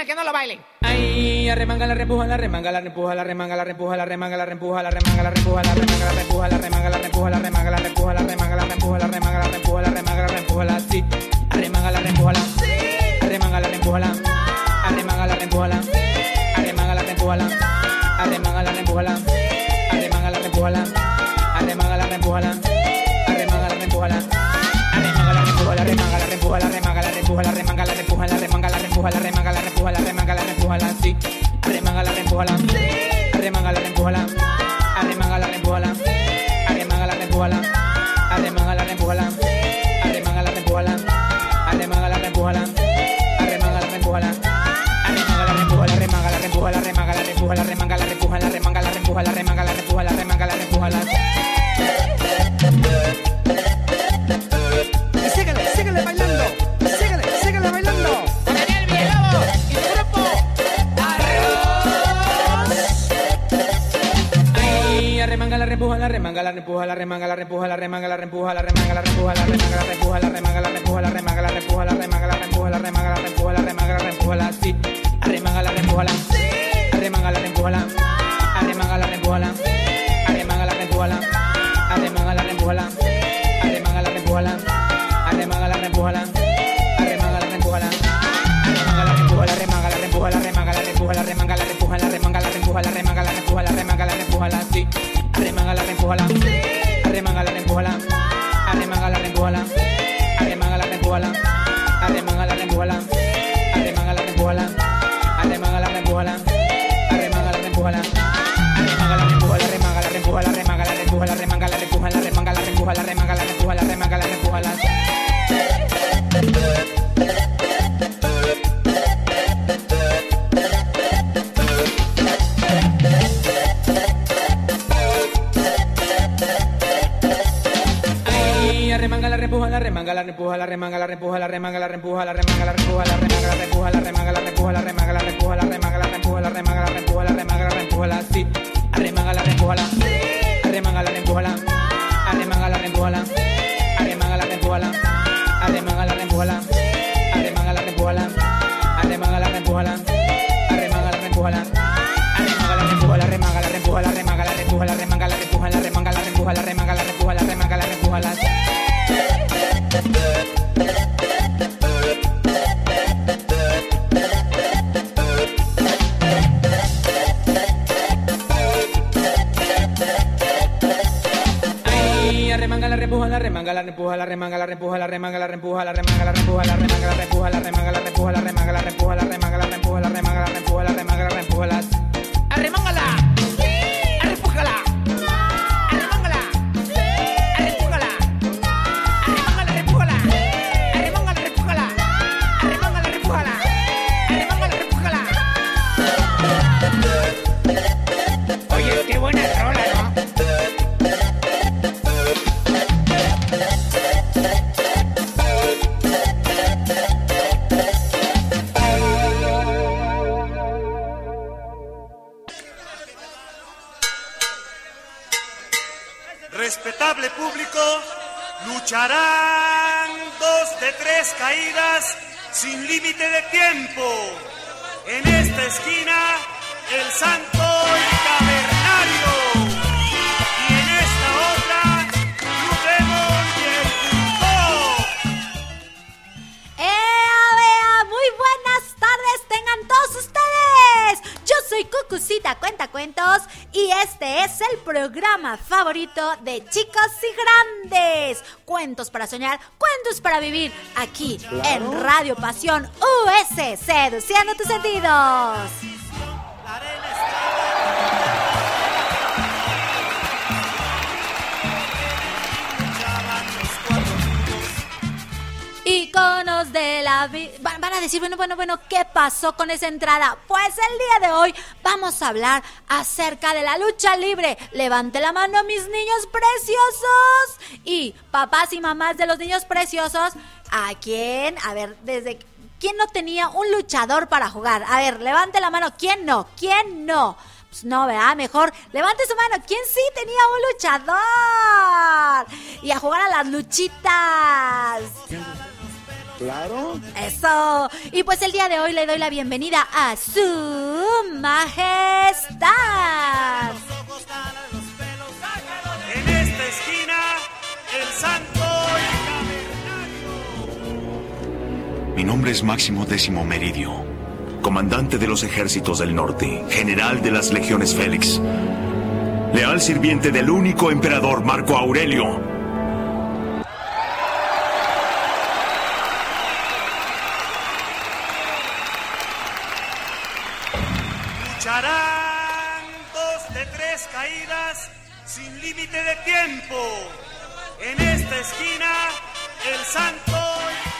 a que no lo bailen. Ay, arremanga la repuja, la remanga, la repuja, la remanga, la repuja, la remanga, la repuja, la remanga, la repuja, la remanga, la repuja, la remanga, la repuja, la remanga, la repuja, la remanga, la repuja, la remanga, la repuja, la remanga, la repuja, la sí. Arremanga la repuja, la sí. Arremanga la repuja, la. Arremanga la repuja, la. Arremanga la repuja, la. Arremanga la repuja, la. Arremanga la repuja, la. Arremanga la repuja, la. Arremanga la repuja, la. Arremanga la repuja, la remanga, la repuja, la remanga, la repuja, la remanga, la repuja, la remanga, la repuja, la remanga, la repuja, la all I see. Hola. de chicos y grandes. Cuentos para soñar, cuentos para vivir, aquí en Radio Pasión US, seduciendo tus sentidos. iconos de la vida. Van, a decir, bueno, bueno, bueno, ¿qué pasó con esa entrada? Pues el día de hoy vamos a hablar acerca de la lucha libre. Levante la mano, mis niños preciosos. Y papás y mamás de los niños preciosos, ¿a quién? A ver, desde... ¿Quién no tenía un luchador para jugar? A ver, levante la mano. ¿Quién no? ¿Quién no? Pues no, ¿verdad? Mejor levante su mano. ¿Quién sí tenía un luchador? Y a jugar a las luchitas. Claro. Eso. Y pues el día de hoy le doy la bienvenida a su majestad. En esta esquina, el santo y Mi nombre es Máximo Décimo Meridio, comandante de los ejércitos del norte, general de las legiones Félix, leal sirviente del único emperador Marco Aurelio. Límite de tiempo. En esta esquina, el santo y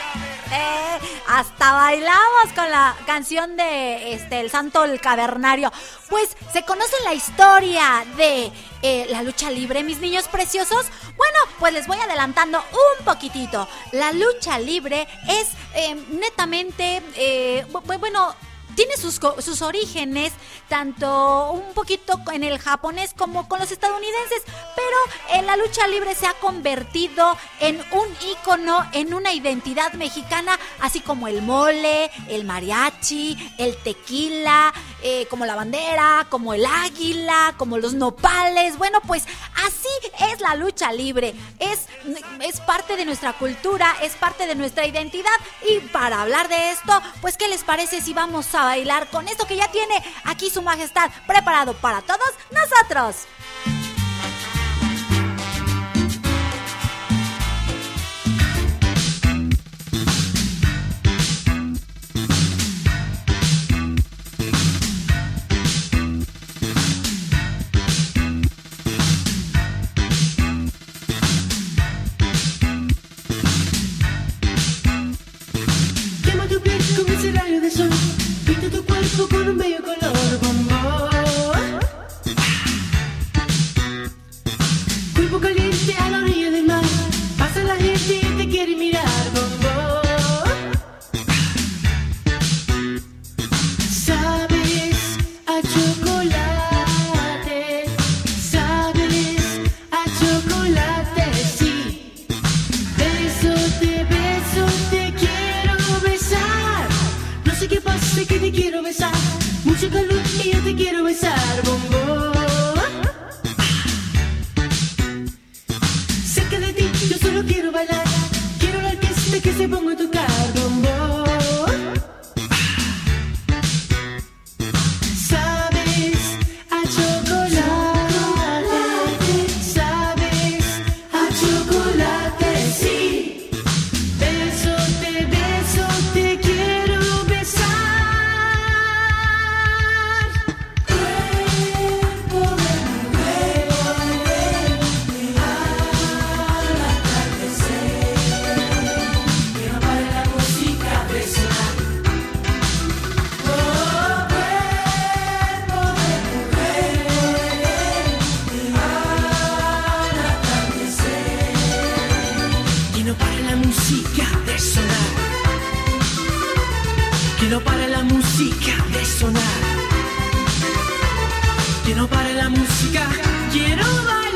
Eh, hasta bailamos con la canción de este el Santo el Cavernario. Pues se conoce la historia de eh, la lucha libre, mis niños preciosos. Bueno, pues les voy adelantando un poquitito. La lucha libre es eh, netamente, eh, bu- bueno, tiene sus, sus orígenes tanto un poquito en el japonés como con los estadounidenses, pero eh, la lucha libre se ha convertido en un ícono, en una identidad mexicana, así como el mole, el mariachi, el tequila, eh, como la bandera, como el águila, como los nopales. Bueno, pues así es la lucha libre. Es, es parte de nuestra cultura, es parte de nuestra identidad. Y para hablar de esto, pues, ¿qué les parece si vamos a bailar con esto que ya tiene aquí su majestad preparado para todos nosotros? La música de sonar. Que no pare la música. Quiero bailar.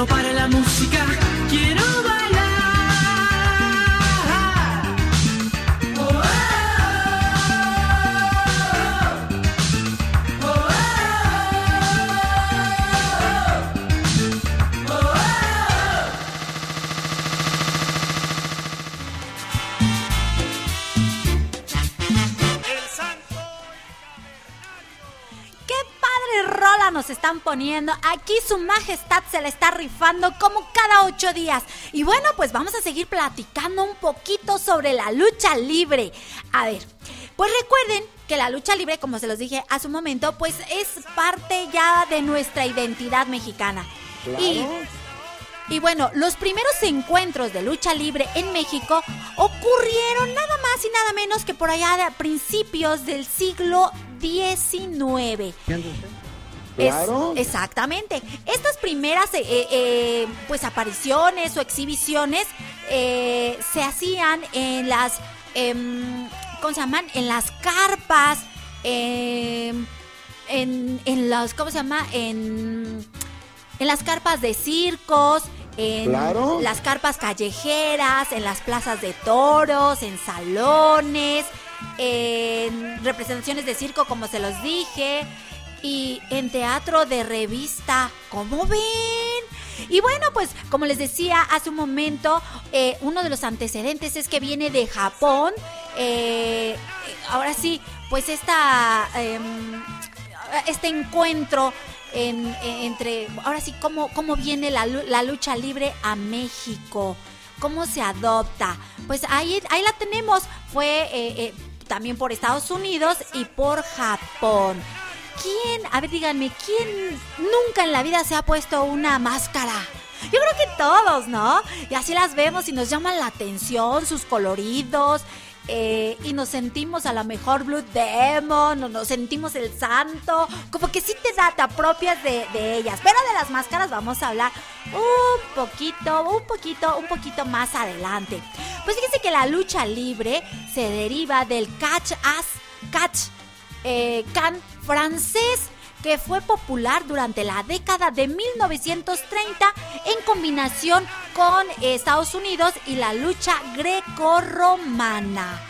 No pare la música, poniendo! Aquí su majestad se la está rifando como cada ocho días. Y bueno, pues vamos a seguir platicando un poquito sobre la lucha libre. A ver, pues recuerden que la lucha libre, como se los dije hace un momento, pues es parte ya de nuestra identidad mexicana. Y y bueno, los primeros encuentros de lucha libre en México ocurrieron nada más y nada menos que por allá de principios del siglo XIX. Claro. Es- exactamente. Estas primeras eh, eh, eh, pues apariciones o exhibiciones eh, se hacían en las em, ¿cómo se llaman? En las carpas, em, en, en los ¿cómo se llama? En en las carpas de circos, en Claro. las carpas callejeras, en las plazas de toros, en salones, en representaciones de circo, como se los dije, y en teatro de revista. ¿Cómo ven? Y bueno, pues como les decía hace un momento, eh, uno de los antecedentes es que viene de Japón. Eh, ahora sí, pues esta, em, este encuentro en- en- entre, ahora sí, cómo, cómo viene la, la lucha libre a México, cómo se adopta. Pues ahí, ahí la tenemos, fue eh, también por Estados Unidos y por Japón. ¿Quién, a ver, díganme, quién nunca en la vida se ha puesto una máscara? Yo creo que todos, ¿no? Y así las vemos y nos llaman la atención, sus coloridos. eh, y nos sentimos a lo mejor Blue Demon, o nos sentimos el santo, como que sí te da, te apropias de, ellas. Pero de las máscaras vamos a hablar un poquito, un poquito, un poquito más adelante. Pues fíjense que la lucha libre se deriva del catch as catch eh, can francés que fue popular durante la década de 1930 en combinación con Estados Unidos y la lucha grecorromana.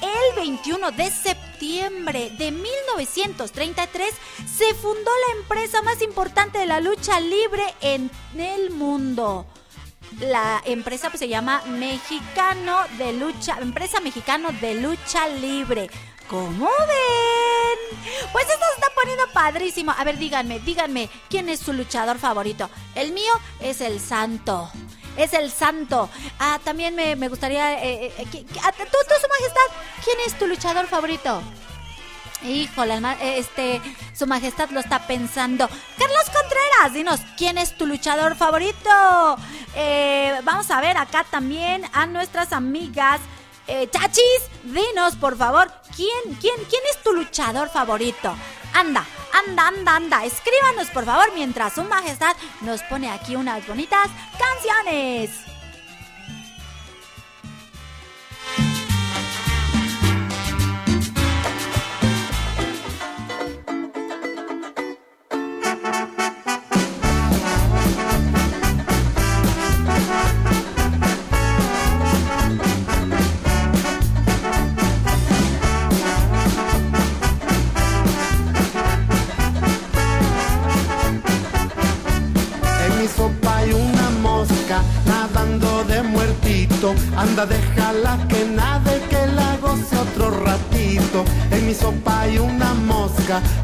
El 21 de septiembre de 1933 se fundó la empresa más importante de la lucha libre en el mundo. La empresa pues, se llama Mexicano de Lucha, Empresa Mexicano de Lucha Libre. ¿Cómo ven? Pues esto se está poniendo padrísimo. A ver, díganme, díganme, ¿quién es su luchador favorito? El mío es el Santo. Es el Santo. Ah, también me, me gustaría... eh, eh, que- ah, tú, tú, su majestad, ¿quién es tu luchador favorito? Híjole, eh, este, su majestad lo está pensando. Carlos Contreras, dinos, ¿quién es tu luchador favorito? Eh, vamos a ver acá también a nuestras amigas. Eh, chachis, dinos, por favor, ¿quién, quién, quién es tu luchador favorito? Anda, anda, anda, anda. Escríbanos, por favor, mientras su majestad nos pone aquí unas bonitas canciones.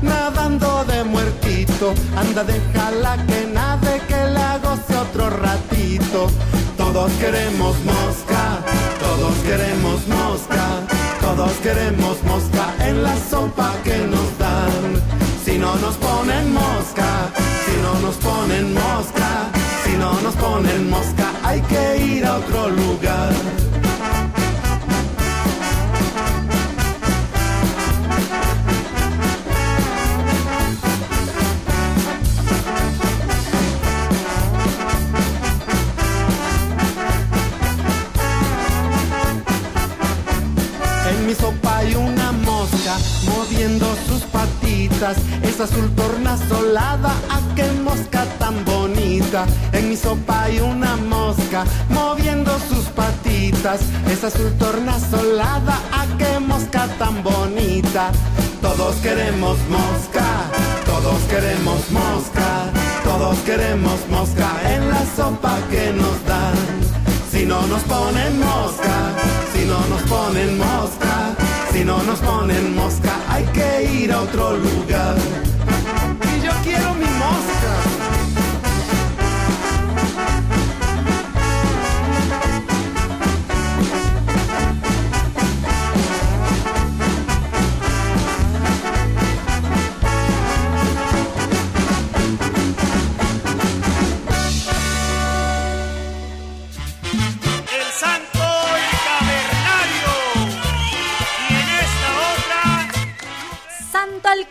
Nadando de muertito. Anda, déjala que nade, que la goce otro ratito. Todos queremos mosca, todos queremos mosca, todos queremos mosca en la sopa que nos dan. Si no nos ponen mosca, si no nos ponen mosca, si no nos ponen mosca, hay que ir a otro lugar. Es azul tornasolada, a qué mosca tan bonita. En mi sopa hay una mosca moviendo sus patitas. Es azul tornasolada, a qué mosca tan bonita. Todos queremos mosca, todos queremos mosca, todos queremos mosca en la sopa que nos dan. Si no nos ponen mosca, si no nos ponen mosca, si no nos ponen mosca, hay que ir a otro lugar.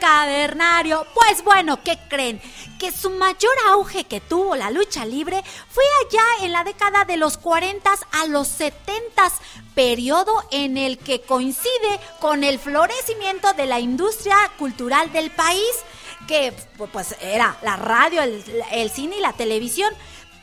Cavernario. Pues bueno, ¿qué creen? Que su mayor auge que tuvo la lucha libre fue allá en la década de los 40 a los 70, periodo en el que coincide con el florecimiento de la industria cultural del país, que pues era la radio, el, el cine y la televisión.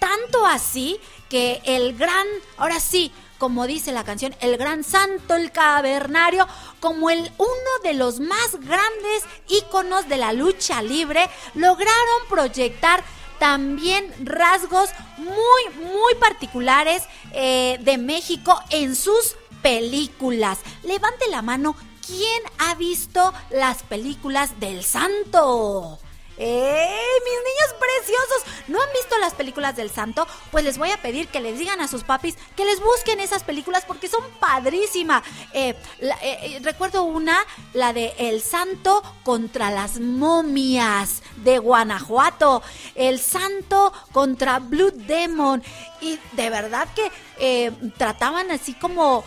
Tanto así que el gran, ahora sí, como dice la canción, el gran santo, el cavernario, como el uno de los más grandes íconos de la lucha libre, lograron proyectar también rasgos muy, muy particulares eh, de México en sus películas. Levante la mano, ¿quién ha visto las películas del santo? ¡Eh! Mis niños preciosos, ¿no han visto las películas del santo? Pues les voy a pedir que les digan a sus papis que les busquen esas películas porque son padrísimas. Eh, eh, recuerdo una, la de El santo contra las momias de Guanajuato. El santo contra Blue Demon. Y de verdad que trataban así como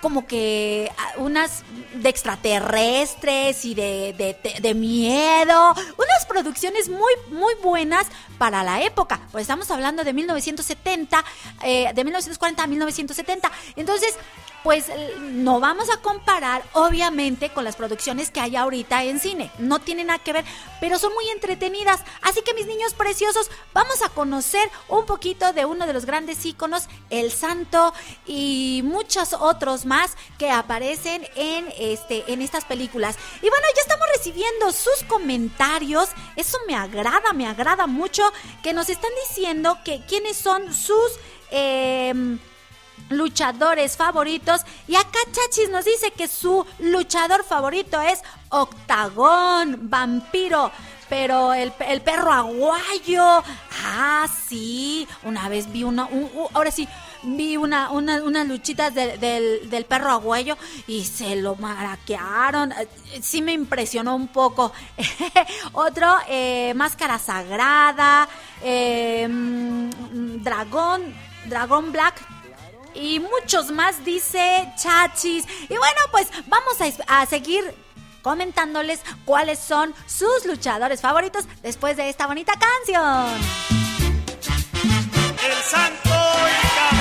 como que ah, unas de extraterrestres y de, de- miedo, unas producciones muy, muy buenas para la época, pues estamos hablando de 1970, eh, de 1940 a 1970, entonces pues eh, no vamos a comparar obviamente con las producciones que hay ahorita en cine, no tienen nada que ver, pero son muy entretenidas, así que mis niños preciosos, vamos a conocer un poquito de uno de los grandes íconos, el santo y muchos otros más que aparecen en este en estas películas. Y bueno, ya estamos recibiendo sus comentarios, eso me agrada, me agrada mucho que nos están diciendo que quiénes son sus em, luchadores favoritos. Y acá Chachis nos dice que su luchador favorito es Octagón, vampiro. Pero el, el perro aguayo. Ah, sí. Una vez vi una. un- un- ahora sí. Vi una, una- unas luchitas de- del, del perro aguayo y se lo maraquearon. Sí me impresionó un poco. Otro, eh, Máscara Sagrada. eh, mm, dragón. Dragón Black y muchos más, dice Chachis. Y bueno, pues vamos a, a seguir comentándoles cuáles son sus luchadores favoritos después de esta bonita canción. el santo el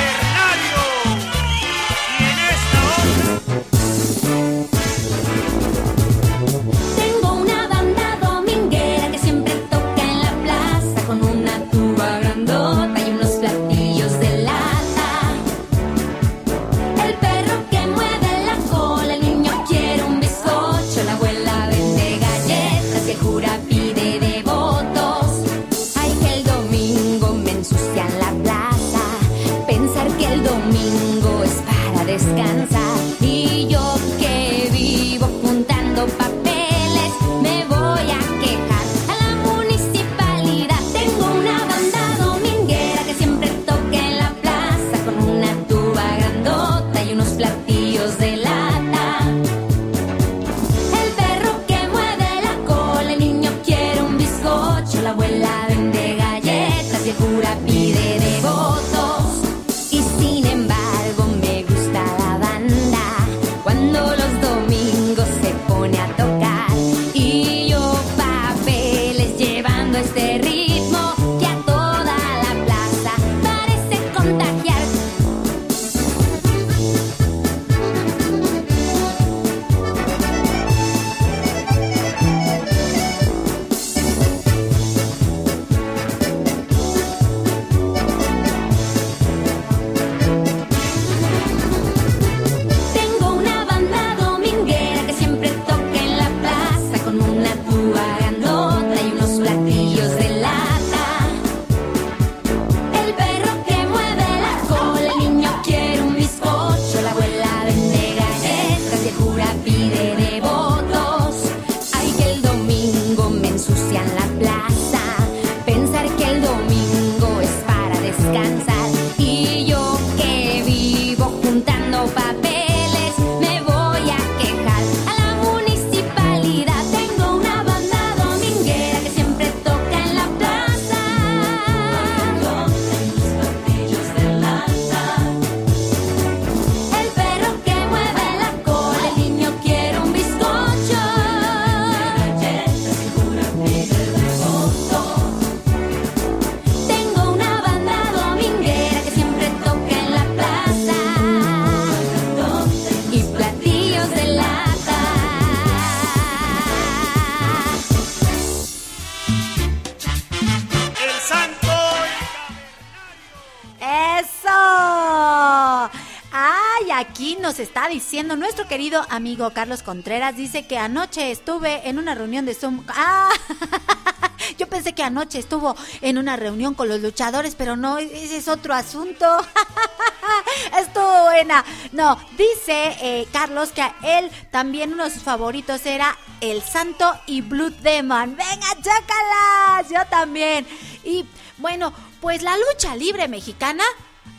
querido amigo Carlos Contreras. Dice que anoche estuve en una reunión de Zoom. ¡Ah! Yo pensé que anoche estuvo en una reunión con los luchadores, pero no, ese es otro asunto. Estuvo buena. No, dice eh, Carlos que a él también uno de sus favoritos era El Santo y Blood Demon. Venga, chácalas. Yo también. Y bueno, pues la lucha libre mexicana,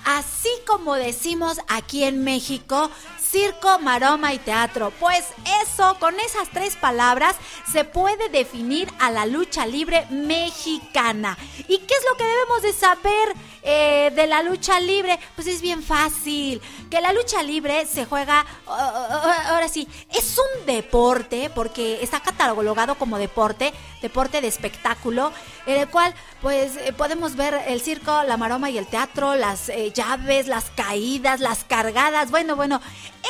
así como decimos aquí en México, circo, maroma y teatro. Pues eso, con esas tres palabras, se puede definir a la lucha libre mexicana. ¿Y qué es lo que debemos de saber eh, de la lucha libre? Pues es bien fácil. Que la lucha libre se juega, ahora sí, es un deporte, porque está catalogado como deporte, deporte de espectáculo, en el cual pues eh, podemos ver el circo, la maroma y el teatro, las eh, llaves, las caídas, las cargadas, bueno, bueno,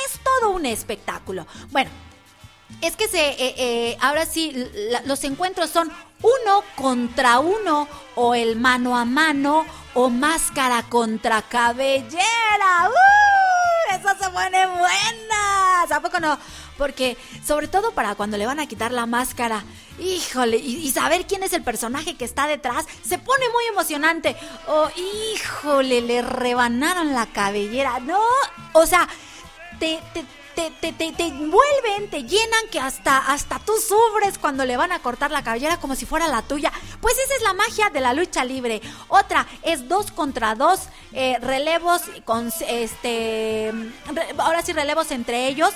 es todo un espectáculo. Bueno, es que se, eh, ahora sí, los encuentros son uno contra uno o el mano a mano o máscara contra cabellera. ¡Uh! Eso se pone buenas. ¿A poco no? Porque sobre todo para cuando le van a quitar la máscara, híjole, y, saber quién es el personaje que está detrás, se pone muy emocionante. Oh, híjole, le rebanaron la cabellera. No, o sea, te, te, te, te, te, te envuelven, te llenan, que hasta, hasta tú sufres cuando le van a cortar la cabellera como si fuera la tuya. Pues esa es la magia de la lucha libre. Otra es dos contra dos, eh, relevos con este, ahora sí relevos entre ellos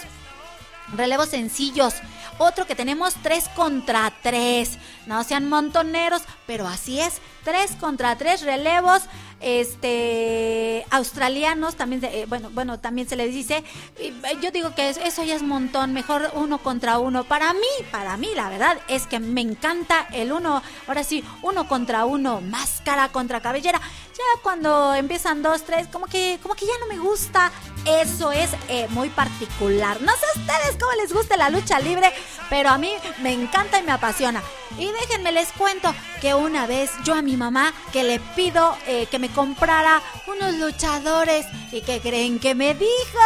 relevos sencillos. Otro que tenemos tres contra tres. No sean montoneros, pero así es. Tres contra tres relevos este australianos también eh, bueno bueno también se les dice eh, yo digo que es- eso ya es montón mejor uno contra uno para mí para mí la verdad es que me encanta el uno ahora sí uno contra uno máscara contra cabellera ya cuando empiezan dos tres como que como que ya no me gusta eso es eh, muy particular no sé a ustedes cómo les gusta la lucha libre pero a mí me encanta y me apasiona y déjenme les cuento que una vez yo a mi mamá que le pido eh, que me comprara unos luchadores y que creen que me dijo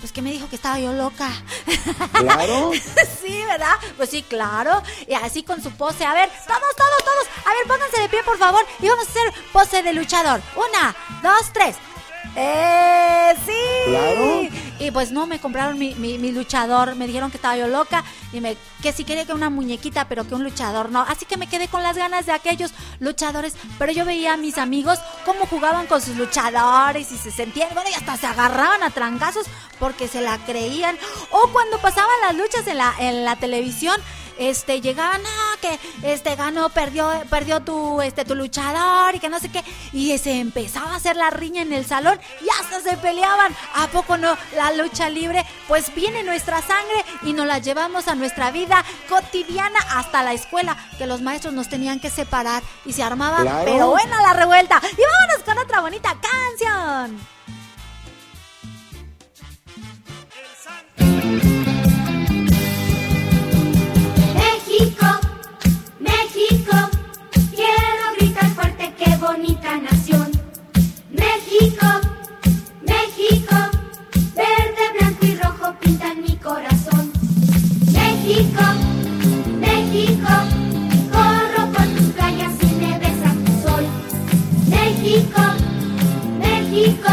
pues que me dijo que estaba yo loca Claro. sí, ¿verdad? Pues sí, claro. Y así con su pose. A ver, todos, todos, todos. A ver, pónganse de pie, por favor. Y vamos a hacer pose de luchador. Una, dos, tres. ¡Eh! ¡Sí! Claro. Y pues no, me compraron mi, mi- mi luchador. Me dijeron que estaba yo loca. Y me, que si quería que una muñequita, pero que un luchador no. Así que me quedé con las ganas de aquellos luchadores. Pero yo veía a mis amigos cómo jugaban con sus luchadores y se sentían, bueno, y hasta se agarraban a trancazos porque se la creían. O cuando pasaban las luchas en la, en la televisión, este llegaban, ah, que este ganó, perdió, perdió tu, este, tu luchador y que no sé qué. Y se empezaba a hacer la riña en el salón y hasta se peleaban. ¿A poco no? La lucha libre, pues viene nuestra sangre y nos la llevamos a nuestra vida cotidiana hasta la escuela, que los maestros nos tenían que separar y se armaba, Claro. pero buena la revuelta. Y vámonos con otra bonita canción. México, México, quiero gritar fuerte, qué bonita nación. México, México, verde, blanco y rojo pintan mi corazón. México, México, corro por tus playas y me besa tu sol. México, México,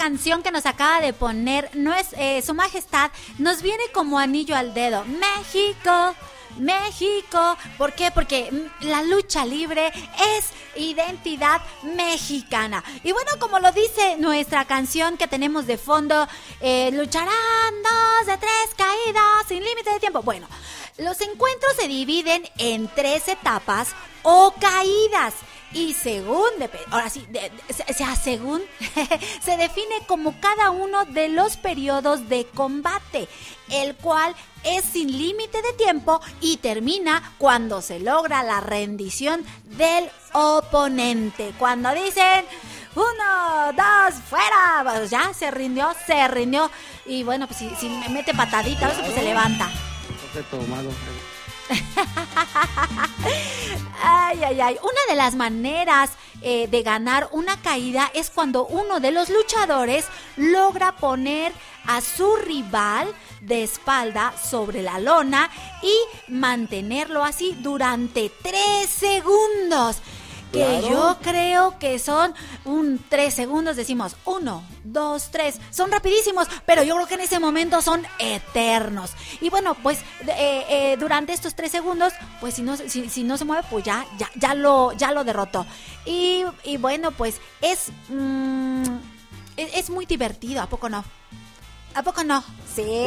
canción que nos acaba de poner no es, eh, Su Majestad nos viene como anillo al dedo. México. México, ¿por qué? Porque mm, la lucha libre es identidad mexicana. Y bueno, como lo dice nuestra canción que tenemos de fondo, eh, lucharán dos de tres caídas sin límite de tiempo. Bueno, los encuentros se dividen en tres etapas o caídas. Y según, ahora sí, de- de- se- sea, según, se define como cada uno de los periodos de combate, el cual es sin límite de tiempo y termina cuando se logra la rendición del oponente. Cuando dicen, uno, dos, fuera, pues ya se rindió, se rindió. Y bueno, pues si, si me mete patadita, eso pues se levanta. Ay, ay, ay. Una de las maneras eh, de ganar una caída es cuando uno de los luchadores logra poner a su rival de espalda sobre la lona y mantenerlo así durante tres segundos. Que yo creo que son un tres segundos, decimos uno, dos, tres, son rapidísimos, pero yo creo que en ese momento son eternos. Y bueno, pues eh, eh, durante estos tres segundos, pues si no, si, si no se mueve, pues ya, ya, ya lo, ya lo derrotó. Y, y bueno, pues es, mm, es, es muy divertido, ¿a poco no? ¿A poco no? Sí.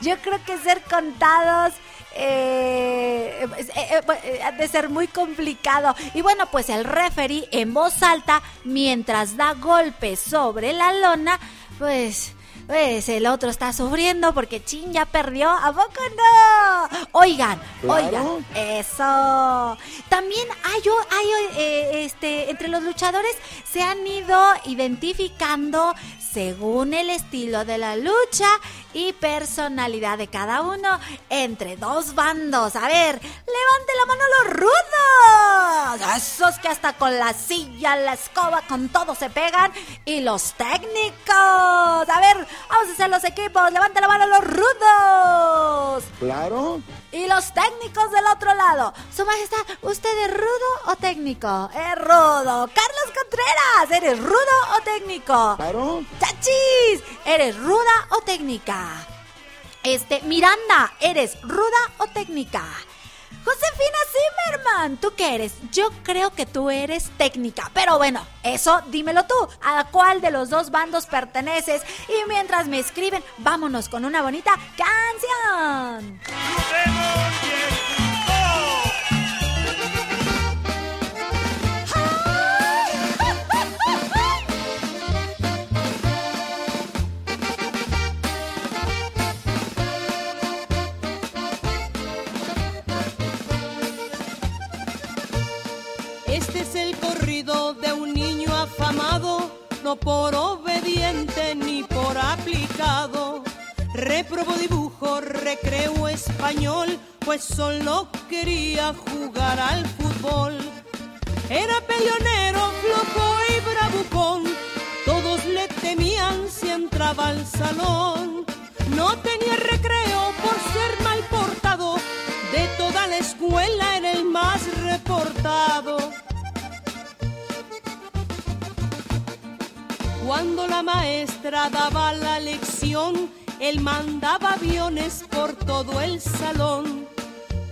Yo creo que ser contados eh, eh, eh, eh, de ser muy complicado. Y bueno, pues el referee en voz alta, mientras da golpes sobre la lona, pues... Pues el otro está sufriendo porque Chin ya perdió. ¿A poco no? Oigan, oigan, eso. También hay, hay eh, este, entre los luchadores se han ido identificando según el estilo de la lucha y personalidad de cada uno entre dos bandos. A ver, levante la mano los rudos. Esos que hasta con la silla, la escoba, con todo se pegan. Y los técnicos. A ver, vamos a hacer los equipos. Levante la mano los rudos. Claro. Y los técnicos del otro lado. Su majestad, ¿usted es rudo o técnico? Es rudo. Carlos Contreras, ¿eres rudo o técnico? Claro. ¡Chachis! ¿Eres ruda o técnica? Este, Miranda, ¿eres ruda o técnica? Josefina Zimmerman, ¿tú qué eres? Yo creo que tú eres técnica, pero bueno, eso dímelo tú, ¿a cuál de los dos bandos perteneces? Y mientras me escriben, vámonos con una bonita canción. De un niño afamado, no por obediente ni por aplicado. Reprobó dibujo, recreo español, pues solo quería jugar al fútbol. Era peleonero, flojo y bravucón, todos le temían si entraba al salón. No tenía recreo por ser mal portado, de toda la escuela era el más reportado. Cuando la maestra daba la lección, él mandaba aviones por todo el salón.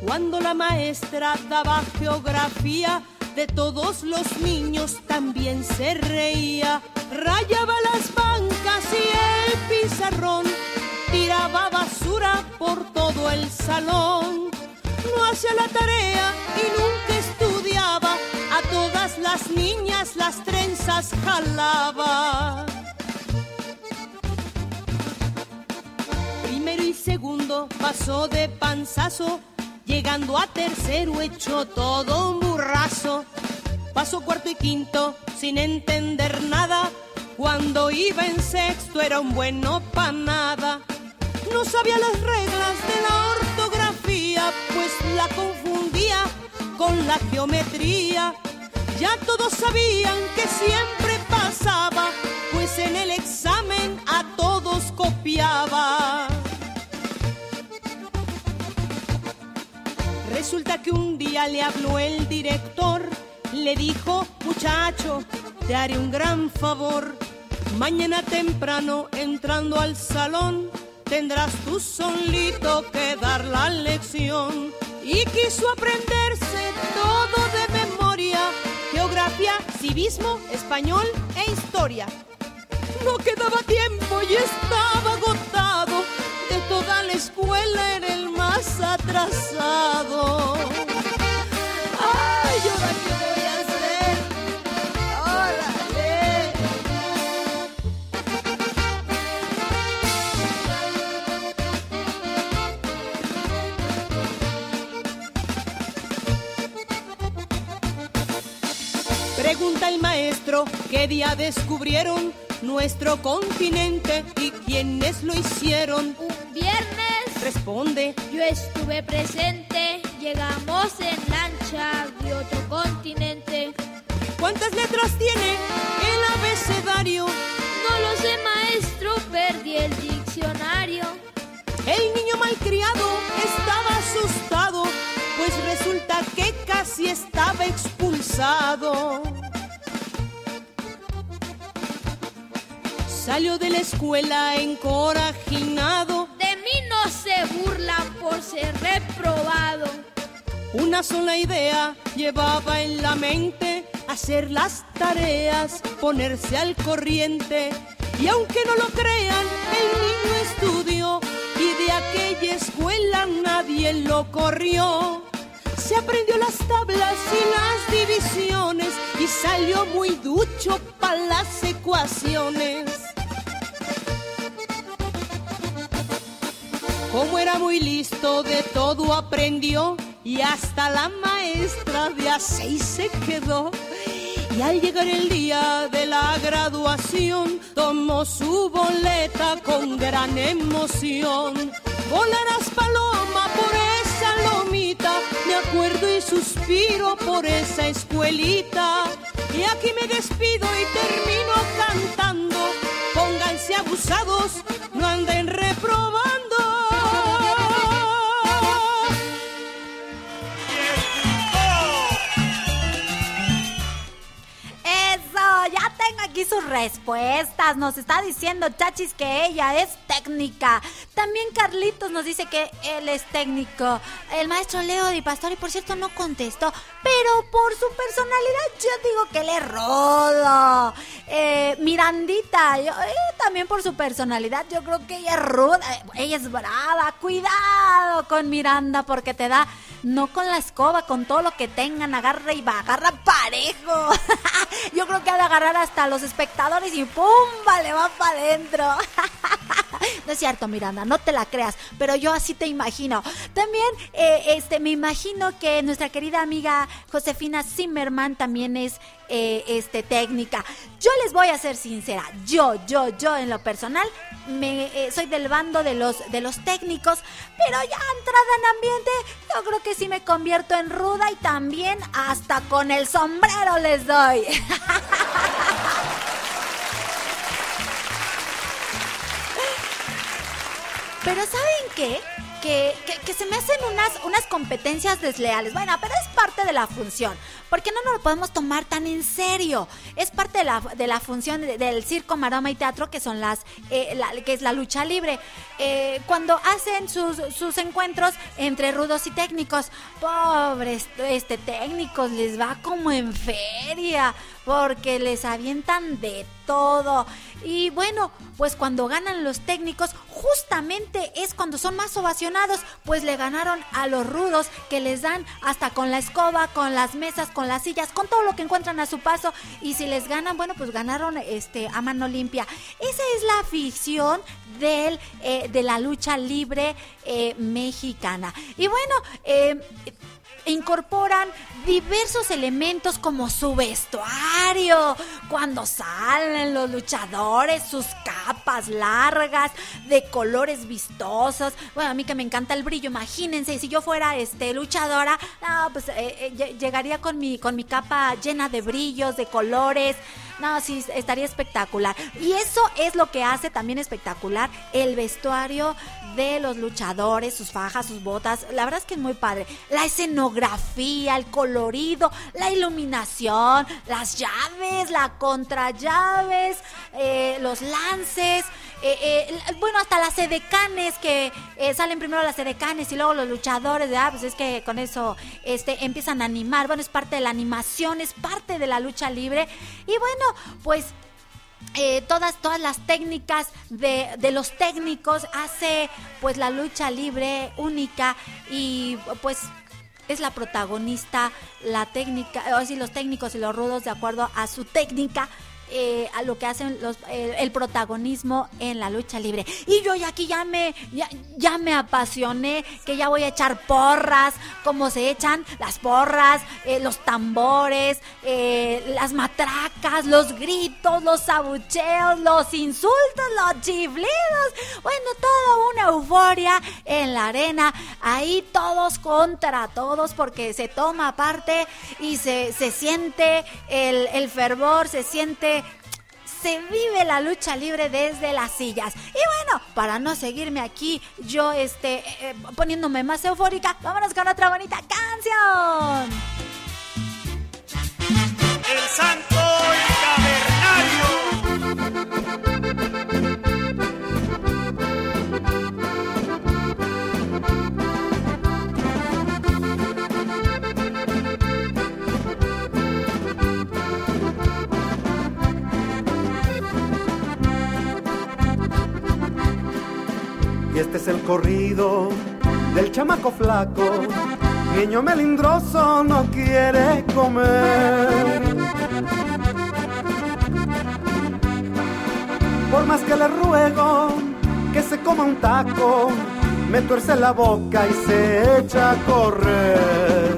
Cuando la maestra daba geografía, de todos los niños también se reía. Rayaba las bancas y el pizarrón, tiraba basura por todo el salón. No hacía la tarea y nunca todas las niñas las trenzas jalaba. Primero y segundo pasó de panzazo, llegando a tercero echó todo un burrazo. Pasó cuarto y quinto sin entender nada, cuando iba en sexto era un bueno pa' nada. No sabía las reglas de la ortografía, pues la confundía con la geometría. Ya todos sabían que siempre pasaba, pues en el examen a todos copiaba. Resulta que un día le habló el director, le dijo, muchacho, te haré un gran favor. Mañana temprano, entrando al salón, tendrás tú solito que dar la lección. Y quiso aprenderse todo de civismo, español e historia. No quedaba tiempo y estaba agotado, de toda la escuela era el más atrasado. Pregunta el maestro qué día descubrieron nuestro continente y quiénes lo hicieron. Un viernes Responde, yo estuve presente, llegamos en lancha de otro continente. ¿cuántas letras tiene el abecedario? No lo sé, maestro, perdí el diccionario. El niño malcriado estaba asustado, pues resulta que casi estaba expulsado. Salió de la escuela encorajinado, De mí no se burlan por ser reprobado. una sola idea llevaba en la mente, hacer las tareas, ponerse al corriente. Y aunque no lo crean, el niño estudió y de aquella escuela nadie lo corrió. Se aprendió las tablas y las divisiones y salió muy ducho para las ecuaciones. Como era muy listo, de todo aprendió y hasta la maestra de a seis se quedó. Y al llegar el día de la graduación, tomó su boleta con gran emoción. Volarás paloma por esa lomita, me acuerdo y suspiro por esa escuelita. Y aquí me despido y termino sus respuestas. Nos está diciendo Chachis que ella es técnica. También Carlitos nos dice que él es técnico. El maestro Leo Di Pastori, por cierto, no contestó, pero por su personalidad yo digo que él es rodo. Eh, Mirandita, yo, eh, también por su personalidad, yo creo que ella es ruda. Eh, Ella es brava. Cuidado con Miranda porque te da, no con la escoba, con todo lo que tengan, agarra y va, agarra parejo. Yo creo que ha de agarrar hasta los espectadores y ¡pum! le va para adentro. No es cierto, Miranda, no te la creas, pero yo así te imagino. También, eh, este, me imagino que nuestra querida amiga Josefina Zimmerman también es, eh, este, técnica. Yo les voy a ser sincera, yo, yo, yo en lo personal, me, eh, soy del bando de los, de los técnicos, pero ya entrada en ambiente, yo creo que sí me convierto en ruda y también hasta con el sombrero les doy. Pero ¿saben qué? Que, que- que se me hacen unas, unas competencias desleales. Bueno, pero es parte de la función. Porque no nos lo podemos tomar tan en serio. Es parte de la, de la función de- del circo, maroma y teatro, que son las, eh, la- que es la lucha libre. Eh, cuando hacen sus, sus encuentros entre rudos y técnicos, pobres este, técnicos, les va como en feria. Porque les avientan de todo. Y bueno, pues cuando ganan los técnicos, justamente es cuando son más ovacionados, pues le ganaron a los rudos que les dan hasta con la escoba, con las mesas, con las sillas, con todo lo que encuentran a su paso. Y si les ganan, bueno, pues ganaron este a mano limpia. Esa es la afición del, eh, de la lucha libre eh, mexicana. Y bueno, eh, incorporan diversos elementos como su vestuario, cuando salen los luchadores, sus capas, largas, de colores vistosos. Bueno, a mí que me encanta el brillo, imagínense, si yo fuera este luchadora, pues eh, eh, lle- llegaría con mi, con mi capa llena de brillos, de colores. No, sí, estaría espectacular. Y eso es lo que hace también espectacular el vestuario de los luchadores, sus fajas, sus botas. La verdad es que es muy padre. La escenografía, el colorido, la iluminación, las llaves, la contrallaves, eh, los lances. eh, eh, bueno, hasta las edecanes que eh, salen primero las edecanes y luego los luchadores, ah, pues es que con eso este, empiezan a animar. Bueno, es parte de la animación, es parte de la lucha libre. Y bueno, pues eh, todas, todas las técnicas de, de los técnicos hace pues la lucha libre única y pues es la protagonista, la técnica, o sí, los técnicos y los rudos de acuerdo a su técnica. Eh, a lo que hacen los, el protagonismo en la lucha libre. Y yo ya aquí ya me, ya, ya me apasioné, que ya voy a echar porras, como se echan las porras, eh, los tambores, eh, las matracas, los gritos, los abucheos, los insultos, los chiflidos. Euforia en la arena. Ahí todos contra todos porque se toma parte y se, se siente el, fervor, se siente se vive la lucha libre desde las sillas. Y bueno, para no seguirme aquí, yo este eh, poniéndome más eufórica, vámonos con otra bonita canción. El Santo Cavernario. Este es el corrido del chamaco flaco. Niño melindroso no quiere comer. Por más que le ruego que se coma un taco, me tuerce la boca y se echa a correr.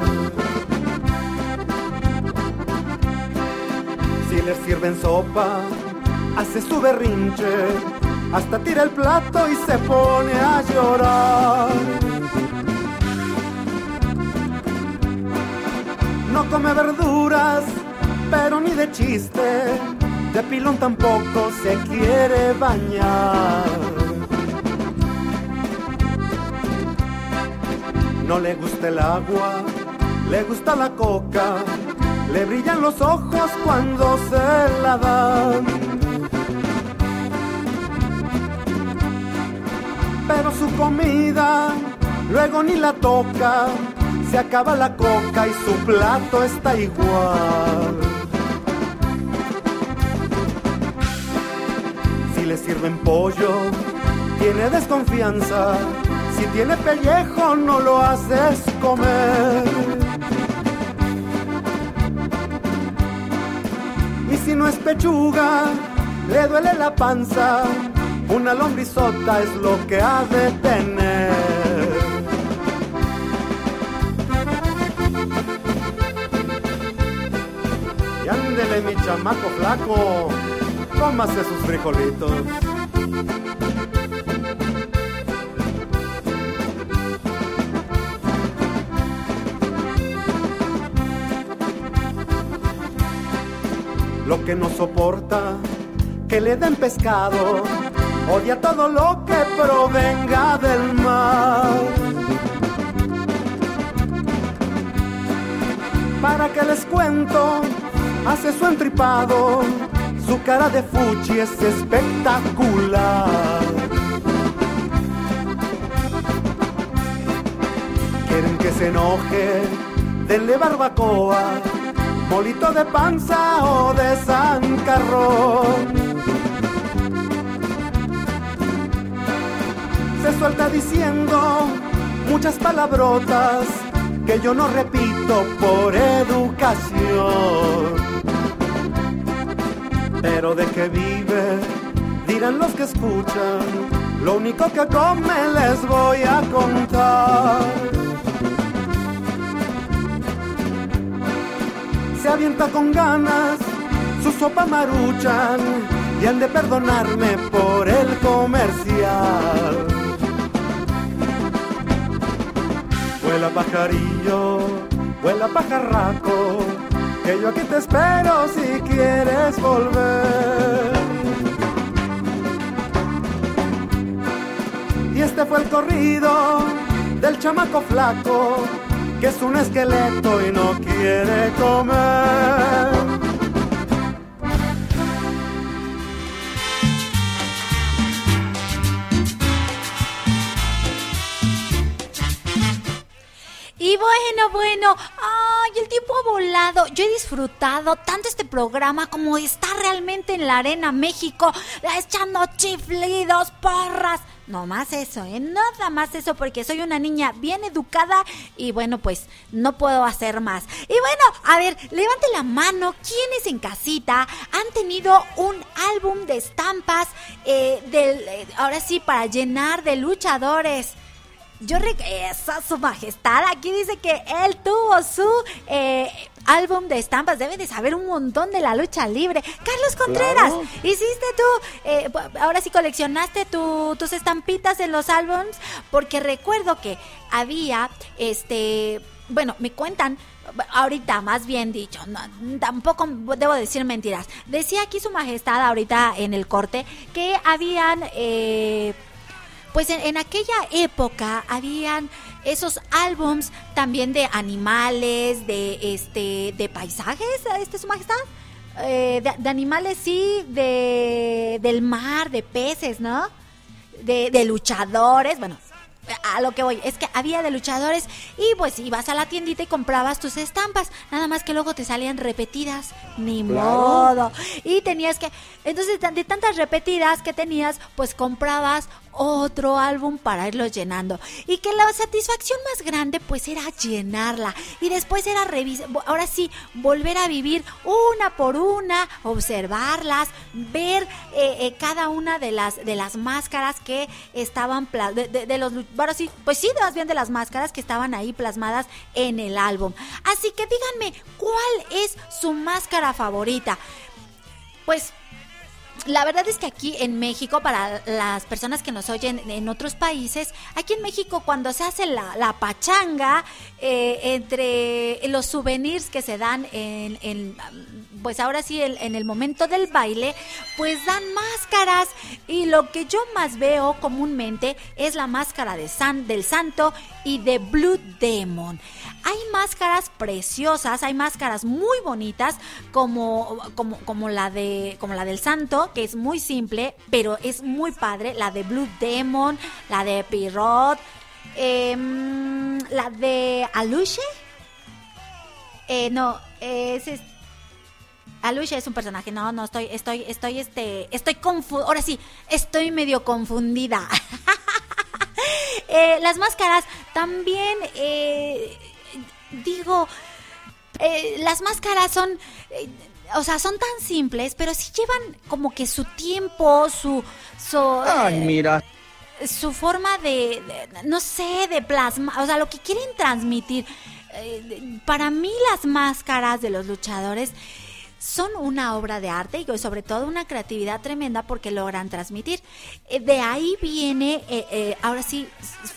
Si le sirven sopa, hace su berrinche, hasta tira el plato y se pone a llorar. No come verduras, pero ni de chiste, de pilón tampoco se quiere bañar. No le gusta el agua, le gusta la coca, le brillan los ojos cuando se la dan. Pero su comida luego ni la toca, se acaba la coca y su plato está igual. Si le sirven pollo, tiene desconfianza. Si tiene pellejo, no lo haces comer. Y si no es pechuga, le duele la panza. Una lombrizota es lo que ha de tener. Y ándele mi chamaco flaco, cómase sus frijolitos. Lo que no soporta, que le den pescado, odia todo lo que provenga del mar. ¿Para que les cuento? Hace su entripado, su cara de fuchi es espectacular. Quieren que se enoje, denle barbacoa, molito de panza o de zancarrón. Se suelta diciendo muchas palabrotas que yo no repito por educación. Pero de que vive, dirán los que escuchan, lo único que come les voy a contar. Se avienta con ganas su sopa maruchan y han de perdonarme por el comercial. Vuela pajarillo, vuela pajarraco, que yo aquí te espero si quieres volver. Y este fue el corrido del chamaco flaco, que es un esqueleto y no quiere comer. Bueno, ay, el tiempo ha volado. Yo he disfrutado tanto este programa como estar realmente en la Arena México, echando chiflidos, porras. No más eso, ¿eh? Nada más eso porque soy una niña bien educada y bueno, pues no puedo hacer más. Y bueno, a ver, levante la mano, ¿quiénes en casita han tenido un álbum de estampas eh, del, eh, ahora sí, para llenar de luchadores? Yo esa su majestad. Aquí dice que él tuvo su eh, álbum de estampas. Debe de saber un montón de la lucha libre. Carlos Contreras, hiciste tú, eh, ahora sí coleccionaste tu- tus estampitas en los álbums, porque recuerdo que había, este, bueno, me cuentan. Ahorita, más bien dicho, no, tampoco debo decir mentiras. Decía aquí su majestad ahorita en el corte que habían eh, pues en, en aquella época habían esos álbums también de animales, de este, de paisajes, este su majestad. Eh, de, de animales sí, de del mar, de peces, ¿no? De, de luchadores, bueno, a lo que voy, es que había de luchadores y pues ibas a la tiendita y comprabas tus estampas, nada más que luego te salían repetidas, ni modo. Y tenías que, entonces de tantas repetidas que tenías, pues comprabas otro álbum para irlos llenando. Y que la satisfacción más grande pues era llenarla. Y después era revisar, ahora sí, volver a vivir una por una, observarlas, ver eh, eh, cada una de las, de las máscaras que estaban, de, de- de los, lu- ahora sí, pues sí, más bien de las máscaras que estaban ahí plasmadas en el álbum. Así que díganme, ¿cuál es su máscara favorita? Pues la verdad es que aquí en México, para las personas que nos oyen en otros países, aquí en México cuando se hace la, la pachanga, eh, entre los souvenirs que se dan en, en, pues ahora sí, en, el momento del baile, pues dan máscaras y lo que yo más veo comúnmente es la máscara de San, del Santo y de Blue Demon. Hay máscaras preciosas, hay máscaras muy bonitas como, como, como, la de, como la del santo, que es muy simple, pero es muy padre. La de Blue Demon, la de Pirot, em, la de Aluche. Eh, no, es, es- Aluche es un personaje, no, no, estoy, estoy, estoy, este, estoy confundida, ahora sí, estoy medio confundida. Eh, las máscaras también, eh, digo, eh, las máscaras son, o sea, son tan simples, pero sí llevan como que su tiempo, su, su, Ay, mira. su forma de, de- no sé, de plasma, o sea, lo que quieren transmitir. Eh, para mí las máscaras de los luchadores son una obra de arte y sobre todo una creatividad tremenda porque logran transmitir. Eh, de ahí viene, eh, eh, ahora sí,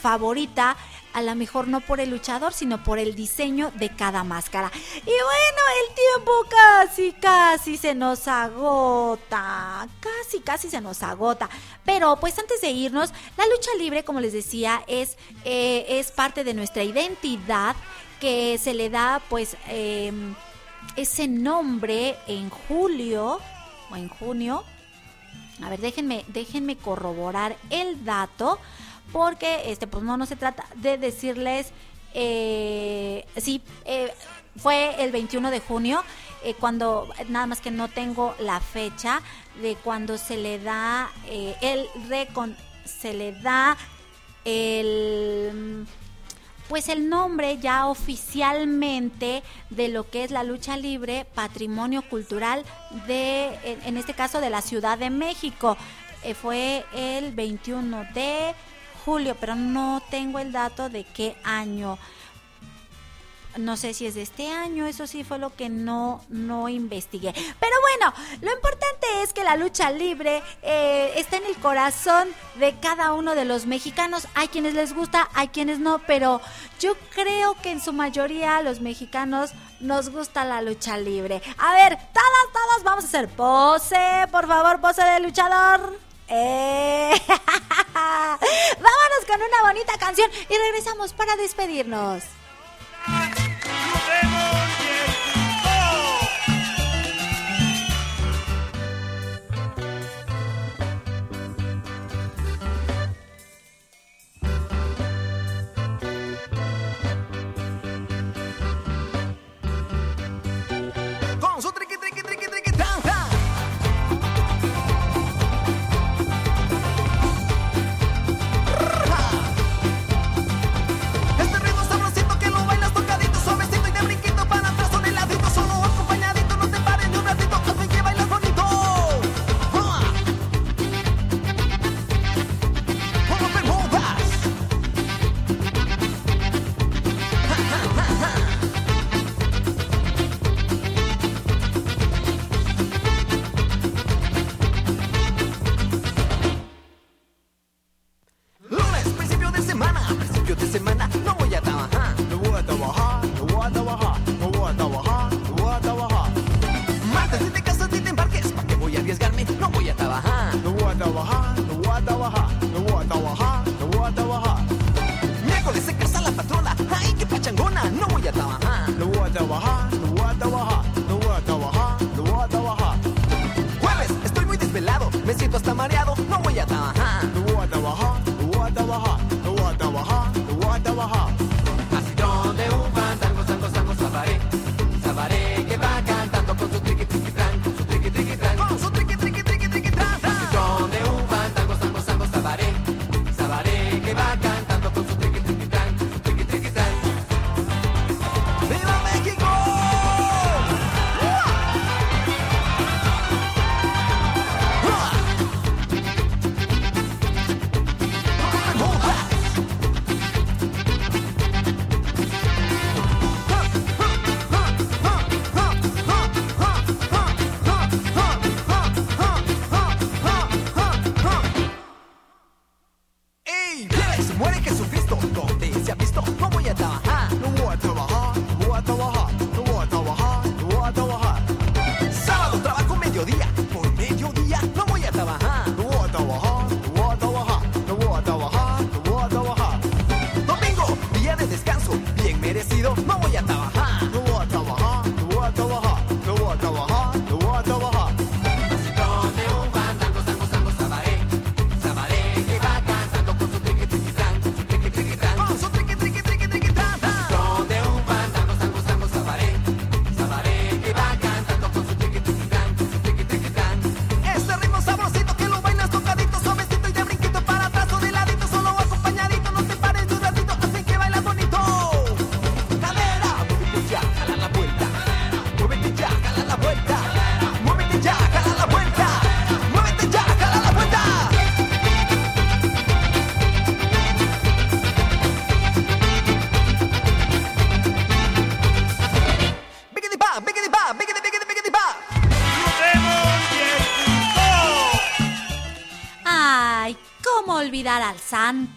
favorita, a lo mejor no por el luchador, sino por el diseño de cada máscara. Y bueno, el tiempo casi, casi se nos agota. Casi, casi se nos agota. Pero pues antes de irnos, la lucha libre, como les decía, es, eh, es parte de nuestra identidad que se le da pues em, ese nombre en julio o en junio. A ver, déjenme, déjenme corroborar el dato porque este pues no, no se trata de decirles eh, sí eh, fue el 21 de junio eh, cuando nada más que no tengo la fecha de cuando se le da el recon se le da el pues el nombre ya oficialmente de lo que es la lucha libre, patrimonio cultural de, en, este caso de la Ciudad de México. Eh, fue el 21 de julio, pero no tengo el dato de qué año no sé si es de este año, eso sí fue lo que no, no investigué. Pero bueno, lo importante es que la lucha libre eh, está en el corazón de cada uno de los mexicanos. Hay quienes les gusta, hay quienes no, pero yo creo que en su mayoría los mexicanos nos gusta la lucha libre. A ver, todas, todas vamos a hacer pose, por favor, pose de luchador. Eh, vámonos con una bonita canción y regresamos para despedirnos.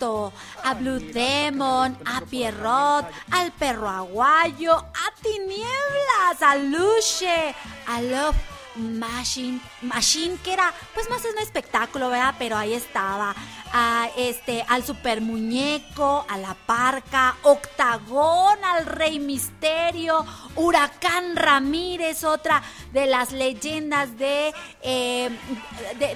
A Blue Demon, a Pierrot, al Perro Aguayo, a Tinieblas, a Luche, a Love Machine, Machine que era, pues más es un espectáculo, ¿verdad? Pero ahí estaba. A este, al super muñeco, a la parca, Octagón, al Rey Misterio, Huracán Ramírez, otra de las leyendas de, eh,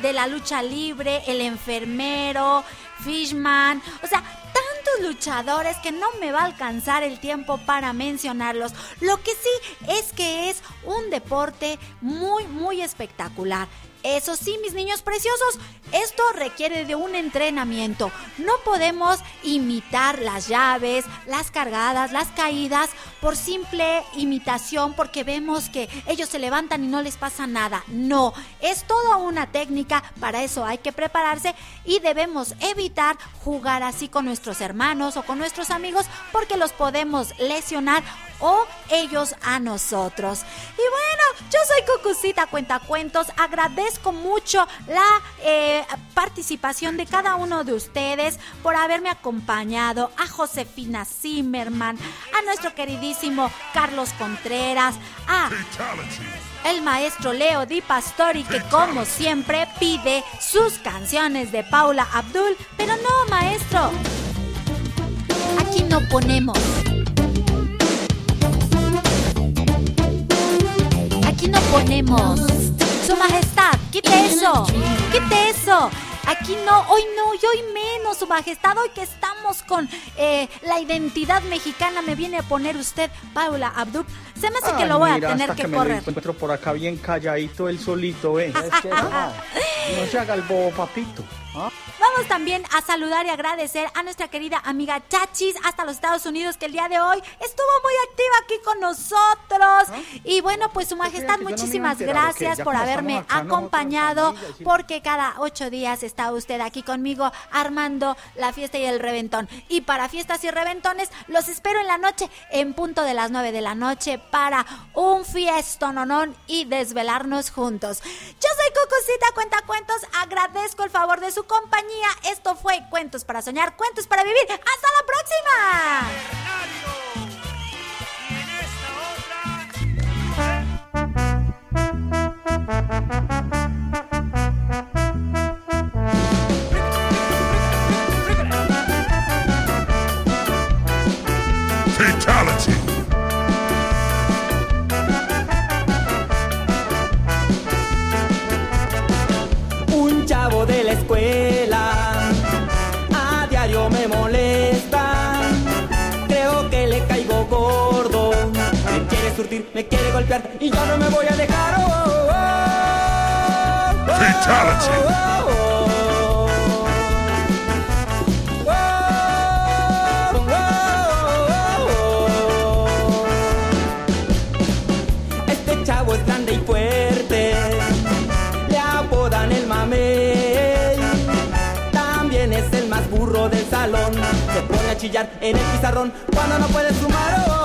de la lucha libre, el enfermero, Fishman, o sea, tantos luchadores que no me va a alcanzar el tiempo para mencionarlos. Lo que sí es que es un deporte muy, muy espectacular. Eso sí, mis niños preciosos, esto requiere de un entrenamiento. No podemos imitar las llaves, las cargadas, las caídas por simple imitación porque vemos que ellos se levantan y no les pasa nada. No, es toda una técnica, para eso hay que prepararse y debemos evitar jugar así con nuestros hermanos o con nuestros amigos porque los podemos lesionar o ellos a nosotros. Y bueno, yo soy Cucucita Cuentacuentos, agradezco mucho la eh, participación de cada uno de ustedes por haberme acompañado, a Josefina Zimmerman, a nuestro queridísimo Carlos Contreras, a el maestro Leo Di Pastori que como siempre pide sus canciones de Paula Abdul, pero no maestro, aquí no ponemos. Aquí no ponemos. Su majestad, quite eso. Quite eso. Aquí no, hoy no, y hoy menos, su majestad. Hoy que estamos con eh, la identidad mexicana, me viene a poner usted, Paula Abdul. Se me hace que Ay, lo voy a mira, tener hasta que me correr. lo encuentro por acá bien calladito, él solito, ¿eh? no se haga el bobo, papito. Vamos también a saludar y agradecer a nuestra querida amiga Chachis hasta los Estados Unidos que el día de hoy estuvo muy activa aquí con nosotros. Y bueno, pues su majestad, no muchísimas gracias por haberme acá, acompañado porque cada ocho días está usted aquí conmigo armando la fiesta y el reventón. Y para fiestas y reventones los espero en la noche en punto de las nueve de la noche para un fiestononón y desvelarnos juntos. Yo soy Cucucita Cuenta Cuentos, agradezco el favor de su compañía. Esto fue Cuentos para Soñar, Cuentos para Vivir. ¡Hasta la próxima! De la escuela a diario me molesta. Creo que le caigo gordo. Me quiere surtir, me quiere golpear y yo no me voy a dejar. Oh, oh, oh, oh, chillar en el pizarrón cuando no puede sumar. Oh,